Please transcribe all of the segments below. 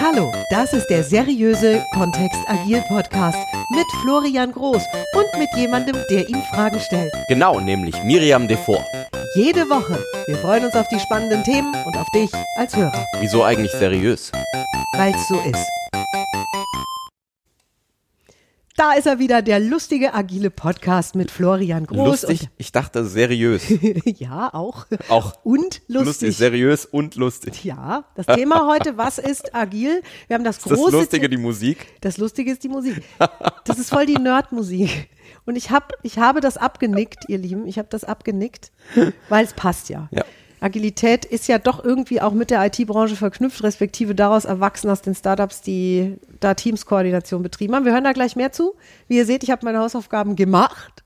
Hallo, das ist der seriöse Kontext Agil Podcast mit Florian Groß und mit jemandem, der ihm Fragen stellt. Genau, nämlich Miriam Devor. Jede Woche. Wir freuen uns auf die spannenden Themen und auf dich als Hörer, Wieso eigentlich seriös? weil es so ist. Da ist er wieder, der lustige agile Podcast mit Florian Groß. Lustig? Ich dachte seriös. Ja, auch. Auch Und lustig. lustig, seriös und lustig. Ja, das Thema heute, was ist agil? Wir haben das Ist das große Lustige die Musik? Das Lustige ist die Musik. Das ist voll die Nerdmusik. Und ich, hab, ich habe das abgenickt, ihr Lieben. Ich habe das abgenickt, weil es passt ja. Ja. Agilität ist ja doch irgendwie auch mit der IT-Branche verknüpft, respektive daraus erwachsen aus den Startups, die da Teamskoordination betrieben haben. Wir hören da gleich mehr zu. Wie ihr seht, ich habe meine Hausaufgaben gemacht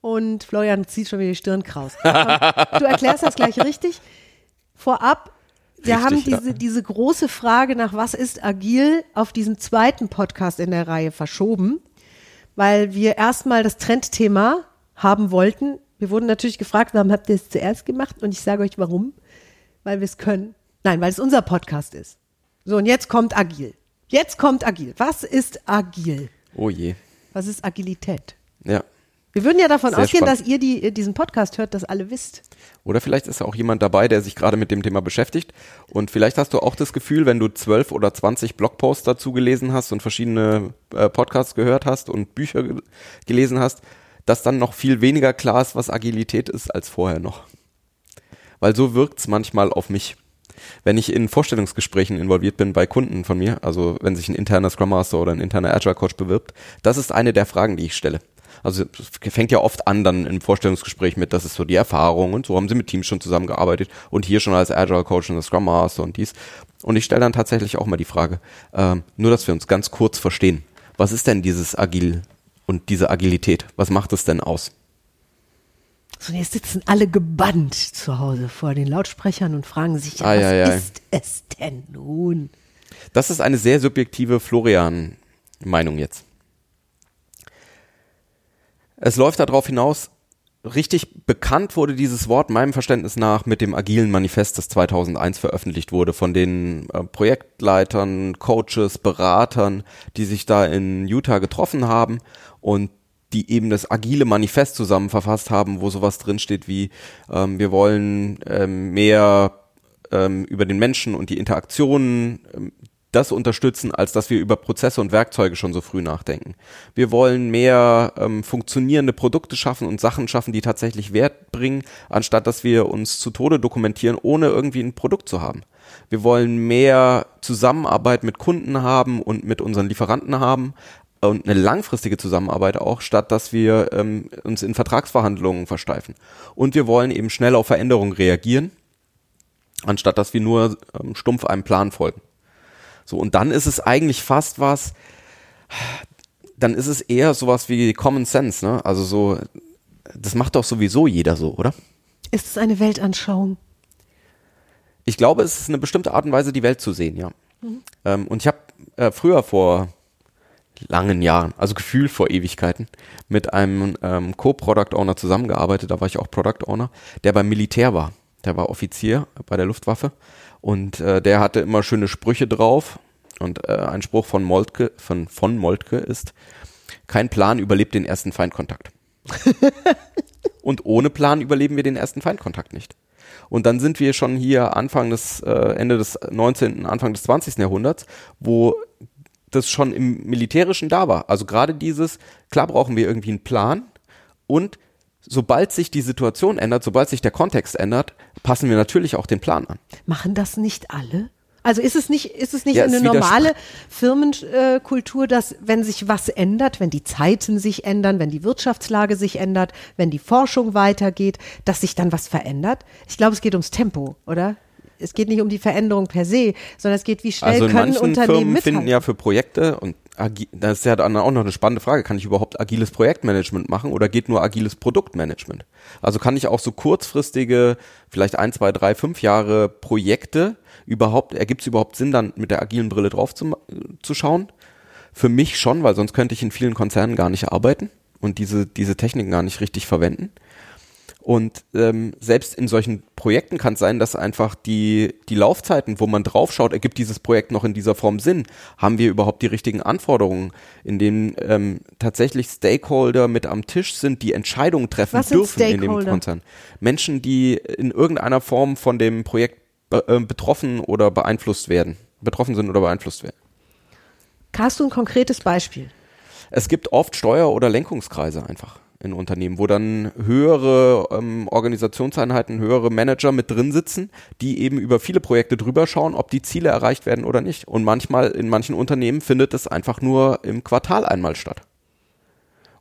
und Florian zieht schon wieder die Stirn kraus. Du erklärst das gleich richtig. Vorab, wir Richtig, haben ja. diese, diese große Frage nach was ist agil auf diesen zweiten Podcast in der Reihe verschoben, weil wir erstmal das Trendthema haben wollten. Wir wurden natürlich gefragt, warum habt ihr es zuerst gemacht? Und ich sage euch warum. Weil wir es können. Nein, weil es unser Podcast ist. So, und jetzt kommt agil. Jetzt kommt agil. Was ist agil? Oh je. Was ist Agilität? Ja. Wir würden ja davon Sehr ausgehen, spannend. dass ihr die, diesen Podcast hört, das alle wisst. Oder vielleicht ist ja auch jemand dabei, der sich gerade mit dem Thema beschäftigt. Und vielleicht hast du auch das Gefühl, wenn du zwölf oder zwanzig Blogposts dazu gelesen hast und verschiedene äh, Podcasts gehört hast und Bücher ge gelesen hast, dass dann noch viel weniger klar ist, was Agilität ist, als vorher noch. Weil so wirkt's manchmal auf mich. Wenn ich in Vorstellungsgesprächen involviert bin bei Kunden von mir, also wenn sich ein interner Scrum Master oder ein interner Agile Coach bewirbt, das ist eine der Fragen, die ich stelle. Also es fängt ja oft an dann im Vorstellungsgespräch mit, das ist so die Erfahrung und so haben sie mit Teams schon zusammengearbeitet und hier schon als Agile Coach und Scrum Master und dies. Und ich stelle dann tatsächlich auch mal die Frage, ähm, nur dass wir uns ganz kurz verstehen. Was ist denn dieses Agil und diese Agilität? Was macht es denn aus? So, jetzt sitzen alle gebannt zu Hause vor den Lautsprechern und fragen sich, ja, Ei, was ei, ei. ist es denn nun? Das ist eine sehr subjektive Florian-Meinung jetzt. Es läuft darauf hinaus, richtig bekannt wurde dieses Wort meinem Verständnis nach mit dem agilen Manifest, das 2001 veröffentlicht wurde von den äh, Projektleitern, Coaches, Beratern, die sich da in Utah getroffen haben und die eben das agile Manifest zusammen verfasst haben, wo sowas drinsteht wie ähm, wir wollen ähm, mehr ähm, über den Menschen und die Interaktionen ähm, das unterstützen, als dass wir über Prozesse und Werkzeuge schon so früh nachdenken. Wir wollen mehr ähm, funktionierende Produkte schaffen und Sachen schaffen, die tatsächlich Wert bringen, anstatt dass wir uns zu Tode dokumentieren, ohne irgendwie ein Produkt zu haben. Wir wollen mehr Zusammenarbeit mit Kunden haben und mit unseren Lieferanten haben und eine langfristige Zusammenarbeit auch, statt dass wir ähm, uns in Vertragsverhandlungen versteifen. Und wir wollen eben schnell auf Veränderungen reagieren, anstatt dass wir nur ähm, stumpf einem Plan folgen. So, und dann ist es eigentlich fast was, dann ist es eher sowas wie Common Sense, ne? Also so, das macht doch sowieso jeder so, oder? Ist es eine Weltanschauung? Ich glaube, es ist eine bestimmte Art und Weise, die Welt zu sehen, ja. Ähm, und ich habe äh, früher vor langen Jahren, also Gefühl vor Ewigkeiten, mit einem ähm, Co-Product Owner zusammengearbeitet, da war ich auch Product Owner, der beim Militär war. Der war Offizier bei der Luftwaffe und äh, der hatte immer schöne Sprüche drauf. Und äh, ein Spruch von Moltke, von, von Moltke ist, kein Plan überlebt den ersten Feindkontakt. und ohne Plan überleben wir den ersten Feindkontakt nicht. Und dann sind wir schon hier Anfang des, äh, Ende des 19., Anfang des 20. Jahrhunderts, wo das schon im Militärischen da war. Also gerade dieses, klar brauchen wir irgendwie einen Plan und sobald sich die Situation ändert, sobald sich der Kontext ändert, passen wir natürlich auch den Plan an. Machen das nicht alle? Also ist es nicht, ist es nicht Ja, eine es normale Firmenkultur, dass wenn sich was ändert, wenn die Zeiten sich ändern, wenn die Wirtschaftslage sich ändert, wenn die Forschung weitergeht, dass sich dann was verändert? Ich glaube, es geht ums Tempo, oder? Es geht nicht um die Veränderung per se, sondern es geht, wie schnell Also können Unternehmen Firmen mithalten. finden ja für Projekte und das ist ja dann auch noch eine spannende Frage, kann ich überhaupt agiles Projektmanagement machen oder geht nur agiles Produktmanagement? Also kann ich auch so kurzfristige, vielleicht ein, zwei, drei, fünf Jahre Projekte überhaupt, ergibt es überhaupt Sinn, dann mit der agilen Brille drauf zu, zu schauen? Für mich schon, weil sonst könnte ich in vielen Konzernen gar nicht arbeiten und diese, diese Techniken gar nicht richtig verwenden. Und ähm, selbst in solchen Projekten kann es sein, dass einfach die, die Laufzeiten, wo man draufschaut, ergibt dieses Projekt noch in dieser Form Sinn? Haben wir überhaupt die richtigen Anforderungen, in denen ähm, tatsächlich Stakeholder mit am Tisch sind, die Entscheidungen treffen Was dürfen in dem? Konzern? Menschen, die in irgendeiner Form von dem Projekt be äh, betroffen oder beeinflusst werden, betroffen sind oder beeinflusst werden. Hast du ein konkretes Beispiel? Es gibt oft Steuer- oder Lenkungskreise einfach in Unternehmen, wo dann höhere ähm, Organisationseinheiten, höhere Manager mit drin sitzen, die eben über viele Projekte drüber schauen, ob die Ziele erreicht werden oder nicht. Und manchmal in manchen Unternehmen findet es einfach nur im Quartal einmal statt.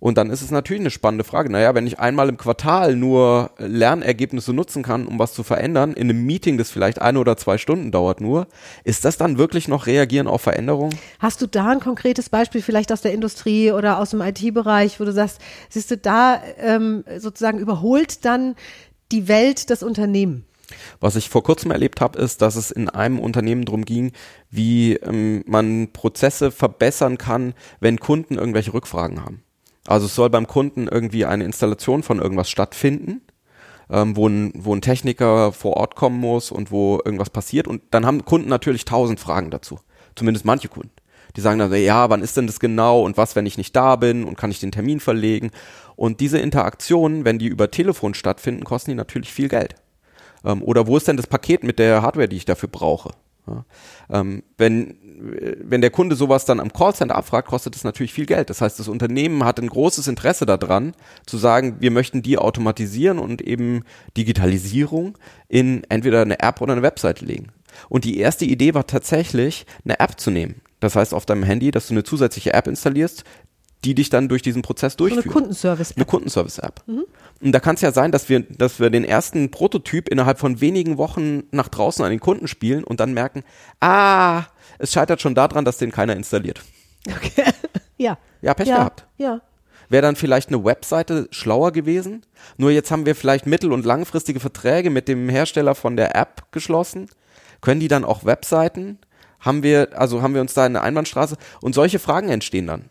Und dann ist es natürlich eine spannende Frage. Naja, wenn ich einmal im Quartal nur Lernergebnisse nutzen kann, um was zu verändern, in einem Meeting, das vielleicht eine oder zwei Stunden dauert nur, ist das dann wirklich noch Reagieren auf Veränderungen? Hast du da ein konkretes Beispiel vielleicht aus der Industrie oder aus dem IT-Bereich, wo du sagst, siehst du, da ähm, sozusagen überholt dann die Welt das Unternehmen? Was ich vor kurzem erlebt habe, ist, dass es in einem Unternehmen darum ging, wie ähm, man Prozesse verbessern kann, wenn Kunden irgendwelche Rückfragen haben. Also es soll beim Kunden irgendwie eine Installation von irgendwas stattfinden, ähm, wo, ein, wo ein Techniker vor Ort kommen muss und wo irgendwas passiert. Und dann haben Kunden natürlich tausend Fragen dazu. Zumindest manche Kunden. Die sagen dann, ja, wann ist denn das genau und was, wenn ich nicht da bin und kann ich den Termin verlegen? Und diese Interaktionen, wenn die über Telefon stattfinden, kosten die natürlich viel Geld. Ähm, oder wo ist denn das Paket mit der Hardware, die ich dafür brauche? Ja, ähm, wenn, wenn der Kunde sowas dann am Callcenter abfragt, kostet das natürlich viel Geld. Das heißt, das Unternehmen hat ein großes Interesse daran, zu sagen, wir möchten die automatisieren und eben Digitalisierung in entweder eine App oder eine Website legen. Und die erste Idee war tatsächlich, eine App zu nehmen. Das heißt, auf deinem Handy, dass du eine zusätzliche App installierst, die dich dann durch diesen Prozess So durchführt. eine Kundenservice. Eine Kundenservice-App. Und da kann es ja sein, dass wir, dass wir den ersten Prototyp innerhalb von wenigen Wochen nach draußen an den Kunden spielen und dann merken, ah, es scheitert schon daran, dass den keiner installiert. Okay. ja. Ja, Pech ja. gehabt. Ja. Wäre dann vielleicht eine Webseite schlauer gewesen? Nur jetzt haben wir vielleicht mittel- und langfristige Verträge mit dem Hersteller von der App geschlossen. Können die dann auch Webseiten? Haben wir, also haben wir uns da in eine Einbahnstraße? Und solche Fragen entstehen dann.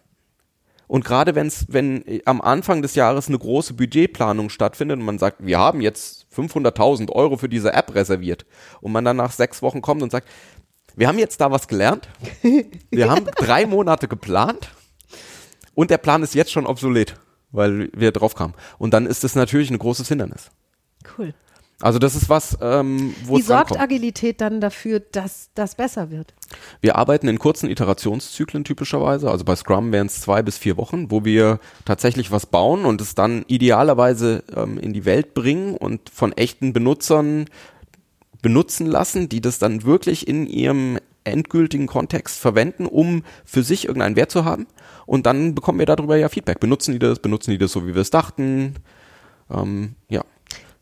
Und gerade wenn's, wenn am Anfang des Jahres eine große Budgetplanung stattfindet und man sagt, wir haben jetzt 500.000 Euro für diese App reserviert und man dann nach sechs Wochen kommt und sagt, wir haben jetzt da was gelernt, wir haben drei Monate geplant und der Plan ist jetzt schon obsolet, weil wir drauf kamen. Und dann ist es natürlich ein großes Hindernis. Cool. Also das ist was, ähm, wo Wie es sorgt rankommt. Agilität dann dafür, dass das besser wird? Wir arbeiten in kurzen Iterationszyklen typischerweise. Also bei Scrum wären es zwei bis vier Wochen, wo wir tatsächlich was bauen und es dann idealerweise ähm, in die Welt bringen und von echten Benutzern benutzen lassen, die das dann wirklich in ihrem endgültigen Kontext verwenden, um für sich irgendeinen Wert zu haben. Und dann bekommen wir darüber ja Feedback. Benutzen die das? Benutzen die das so, wie wir es dachten? Ähm, ja.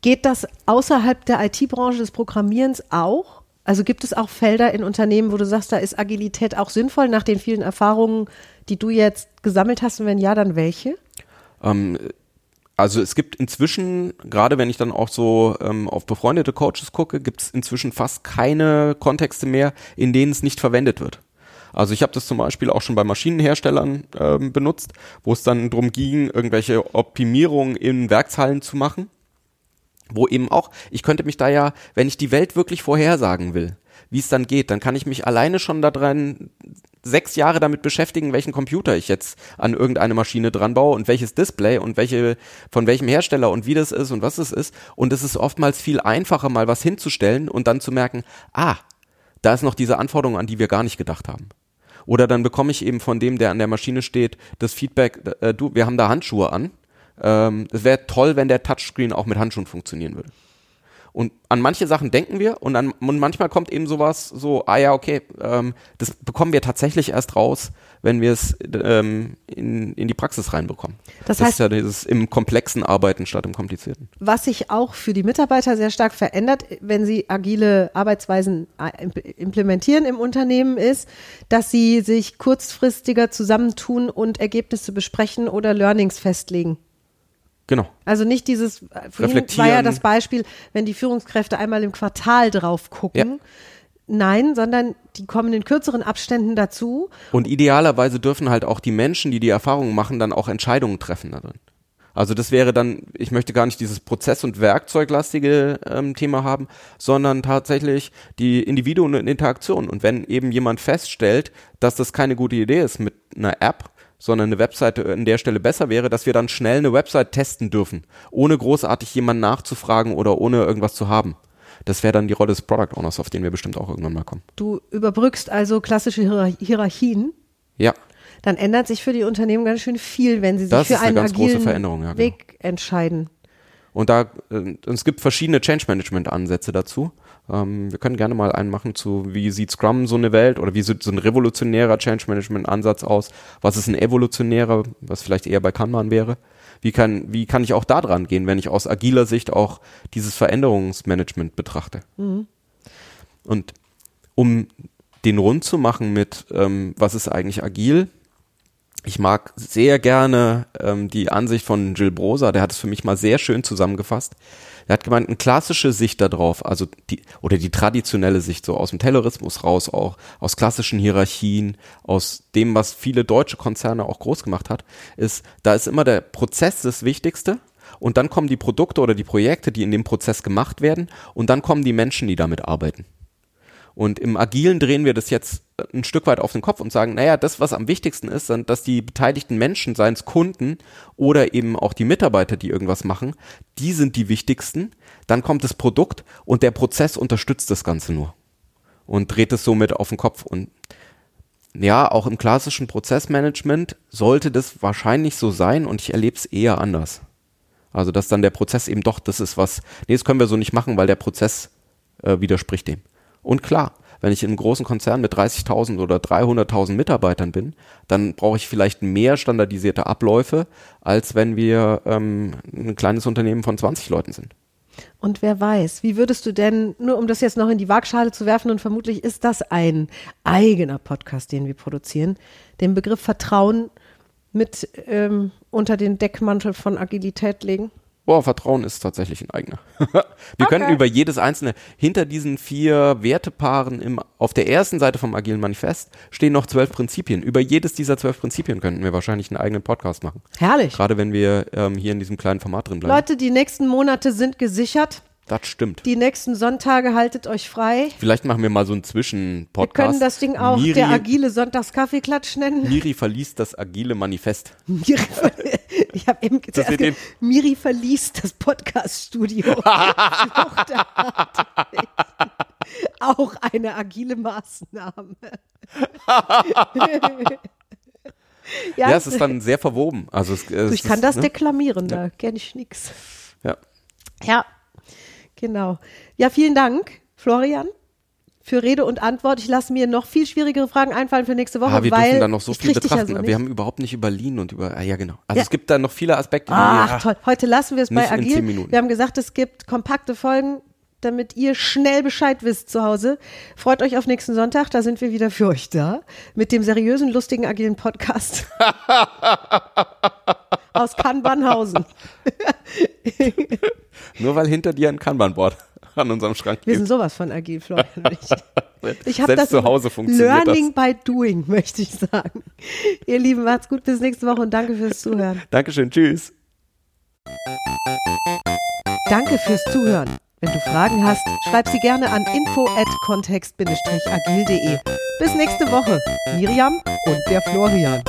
Geht das außerhalb der IT-Branche des Programmierens auch? Also gibt es auch Felder in Unternehmen, wo du sagst, da ist Agilität auch sinnvoll nach den vielen Erfahrungen, die du jetzt gesammelt hast? Und wenn ja, dann welche? Ähm, also es gibt inzwischen, gerade wenn ich dann auch so ähm, auf befreundete Coaches gucke, gibt es inzwischen fast keine Kontexte mehr, in denen es nicht verwendet wird. Also ich habe das zum Beispiel auch schon bei Maschinenherstellern ähm, benutzt, wo es dann darum ging, irgendwelche Optimierungen in Werkshallen zu machen, wo eben auch, ich könnte mich da ja, wenn ich die Welt wirklich vorhersagen will, wie es dann geht, dann kann ich mich alleine schon daran sechs Jahre damit beschäftigen, welchen Computer ich jetzt an irgendeine Maschine dran baue und welches Display und welche, von welchem Hersteller und wie das ist und was es ist. Und es ist oftmals viel einfacher, mal was hinzustellen und dann zu merken, ah, da ist noch diese Anforderung, an die wir gar nicht gedacht haben. Oder dann bekomme ich eben von dem, der an der Maschine steht, das Feedback, äh, du, wir haben da Handschuhe an. Ähm, es wäre toll, wenn der Touchscreen auch mit Handschuhen funktionieren würde. Und an manche Sachen denken wir und, an, und manchmal kommt eben sowas so, ah ja, okay, ähm, das bekommen wir tatsächlich erst raus, wenn wir es ähm, in, in die Praxis reinbekommen. Das Das, heißt- ist ja dieses im komplexen Arbeiten statt im komplizierten. Was sich auch für die Mitarbeiter sehr stark verändert, wenn sie agile Arbeitsweisen äh, imp- implementieren im Unternehmen, ist, dass sie sich kurzfristiger zusammentun und Ergebnisse besprechen oder Learnings festlegen. Genau. Also nicht dieses, äh, vorhin war ja das Beispiel, wenn die Führungskräfte einmal im Quartal drauf gucken. Nein, sondern die kommen in kürzeren Abständen dazu. Und idealerweise dürfen halt auch die Menschen, die die Erfahrungen machen, dann auch Entscheidungen treffen da drin. Also das wäre dann, ich möchte gar nicht dieses Prozess- und Werkzeuglastige ähm, Thema haben, sondern tatsächlich die Individuen und Interaktion. Und wenn eben jemand feststellt, dass das keine gute Idee ist mit einer App, sondern eine Webseite an der Stelle besser wäre, dass wir dann schnell eine Website testen dürfen, ohne großartig jemanden nachzufragen oder ohne irgendwas zu haben. Das wäre dann die Rolle des Product Owners, auf den wir bestimmt auch irgendwann mal kommen. Du überbrückst also klassische Hierar Hierarchien. Ja, Dann ändert sich für die Unternehmen ganz schön viel, wenn sie sich Das für eine einen ganz große agilen Veränderung, ja, genau. Weg entscheiden. Und da, äh, es gibt verschiedene Change Management Ansätze dazu. Ähm, wir können gerne mal einen machen zu, wie sieht Scrum so eine Welt oder wie sieht so ein revolutionärer Change Management Ansatz aus? Was ist ein evolutionärer, was vielleicht eher bei Kanban wäre? Wie kann, wie kann ich auch da dran gehen, wenn ich aus agiler Sicht auch dieses Veränderungsmanagement betrachte? Und um den rund zu machen mit, ähm, was ist eigentlich agil? Ich mag sehr gerne ähm, die Ansicht von Jill Brosa, der hat es für mich mal sehr schön zusammengefasst. Er hat gemeint, eine klassische Sicht darauf, also die, oder die traditionelle Sicht, so aus dem Taylorismus raus, auch aus klassischen Hierarchien, aus dem, was viele deutsche Konzerne auch groß gemacht hat, ist, da ist immer der Prozess das Wichtigste und dann kommen die Produkte oder die Projekte, die in dem Prozess gemacht werden und dann kommen die Menschen, die damit arbeiten. Und im Agilen drehen wir das jetzt ein Stück weit auf den Kopf und sagen, naja, das, was am wichtigsten ist, dann, dass die beteiligten Menschen, seien es Kunden oder eben auch die Mitarbeiter, die irgendwas machen, die sind die wichtigsten. Dann kommt das Produkt und der Prozess unterstützt das Ganze nur und dreht es somit auf den Kopf. Und ja, auch im klassischen Prozessmanagement sollte das wahrscheinlich so sein und ich erlebe es eher anders. Also, dass dann der Prozess eben doch, das ist was, nee, das können wir so nicht machen, weil der Prozess äh, widerspricht dem. Und klar, wenn ich in einem großen Konzern mit 30.000 oder 300.000 Mitarbeitern bin, dann brauche ich vielleicht mehr standardisierte Abläufe, als wenn wir ähm, ein kleines Unternehmen von 20 Leuten sind. Und wer weiß, wie würdest du denn, nur um das jetzt noch in die Waagschale zu werfen, und vermutlich ist das ein eigener Podcast, den wir produzieren, den Begriff Vertrauen mit ähm, unter den Deckmantel von Agilität legen? Boah, Vertrauen ist tatsächlich ein eigener. wir Okay. könnten über jedes einzelne, hinter diesen vier Wertepaaren im, auf der ersten Seite vom Agilen Manifest stehen noch zwölf Prinzipien. Über jedes dieser zwölf Prinzipien könnten wir wahrscheinlich einen eigenen Podcast machen. Herrlich. Gerade wenn wir ähm, hier in diesem kleinen Format drin bleiben. Leute, die nächsten Monate sind gesichert. Das stimmt. Die nächsten Sonntage haltet euch frei. Vielleicht machen wir mal so einen Wir Zwischenpodcast. können das Ding auch Miri, der agile Sonntagskaffeeklatsch nennen. Miri verliest das agile Manifest. Miri, ich habe eben Das zuerst wird dem- ge- Miri verließ das Podcast-Studio. Auch eine agile Maßnahme. Ja, es ist dann sehr verwoben. Also es, es ich kann ist, das ne? deklamieren, da kenne ich nix. Ja. Ja, genau. Ja, vielen Dank, Florian, für Rede und Antwort. Ich lasse mir noch viel schwierigere Fragen einfallen für nächste Woche, Ah, wir weil dürfen dann noch so viel ja betrachten. so wir haben überhaupt nicht über Lean und über, ah, ja genau. Also Ja. es gibt da noch viele Aspekte, die Ach, toll. Heute lassen wir es bei Agil. Wir haben gesagt, es gibt kompakte Folgen, damit ihr schnell Bescheid wisst zu Hause. Freut euch auf nächsten Sonntag, da sind wir wieder für euch da. Mit dem seriösen, lustigen, agilen Podcast. Aus Kanbanhausen. nur weil hinter dir ein Kanban-Board an unserem Schrank Wir gibt. sind sowas von agil, Florian ich. Ich habe das zu Hause funktioniert Learning by doing, möchte ich sagen. Ihr Lieben, macht's gut, bis nächste Woche und danke fürs Zuhören. Dankeschön, tschüss. Danke fürs Zuhören. Wenn du Fragen hast, schreib sie gerne an info at kontext-agil.de. Bis nächste Woche. Miriam und der Florian.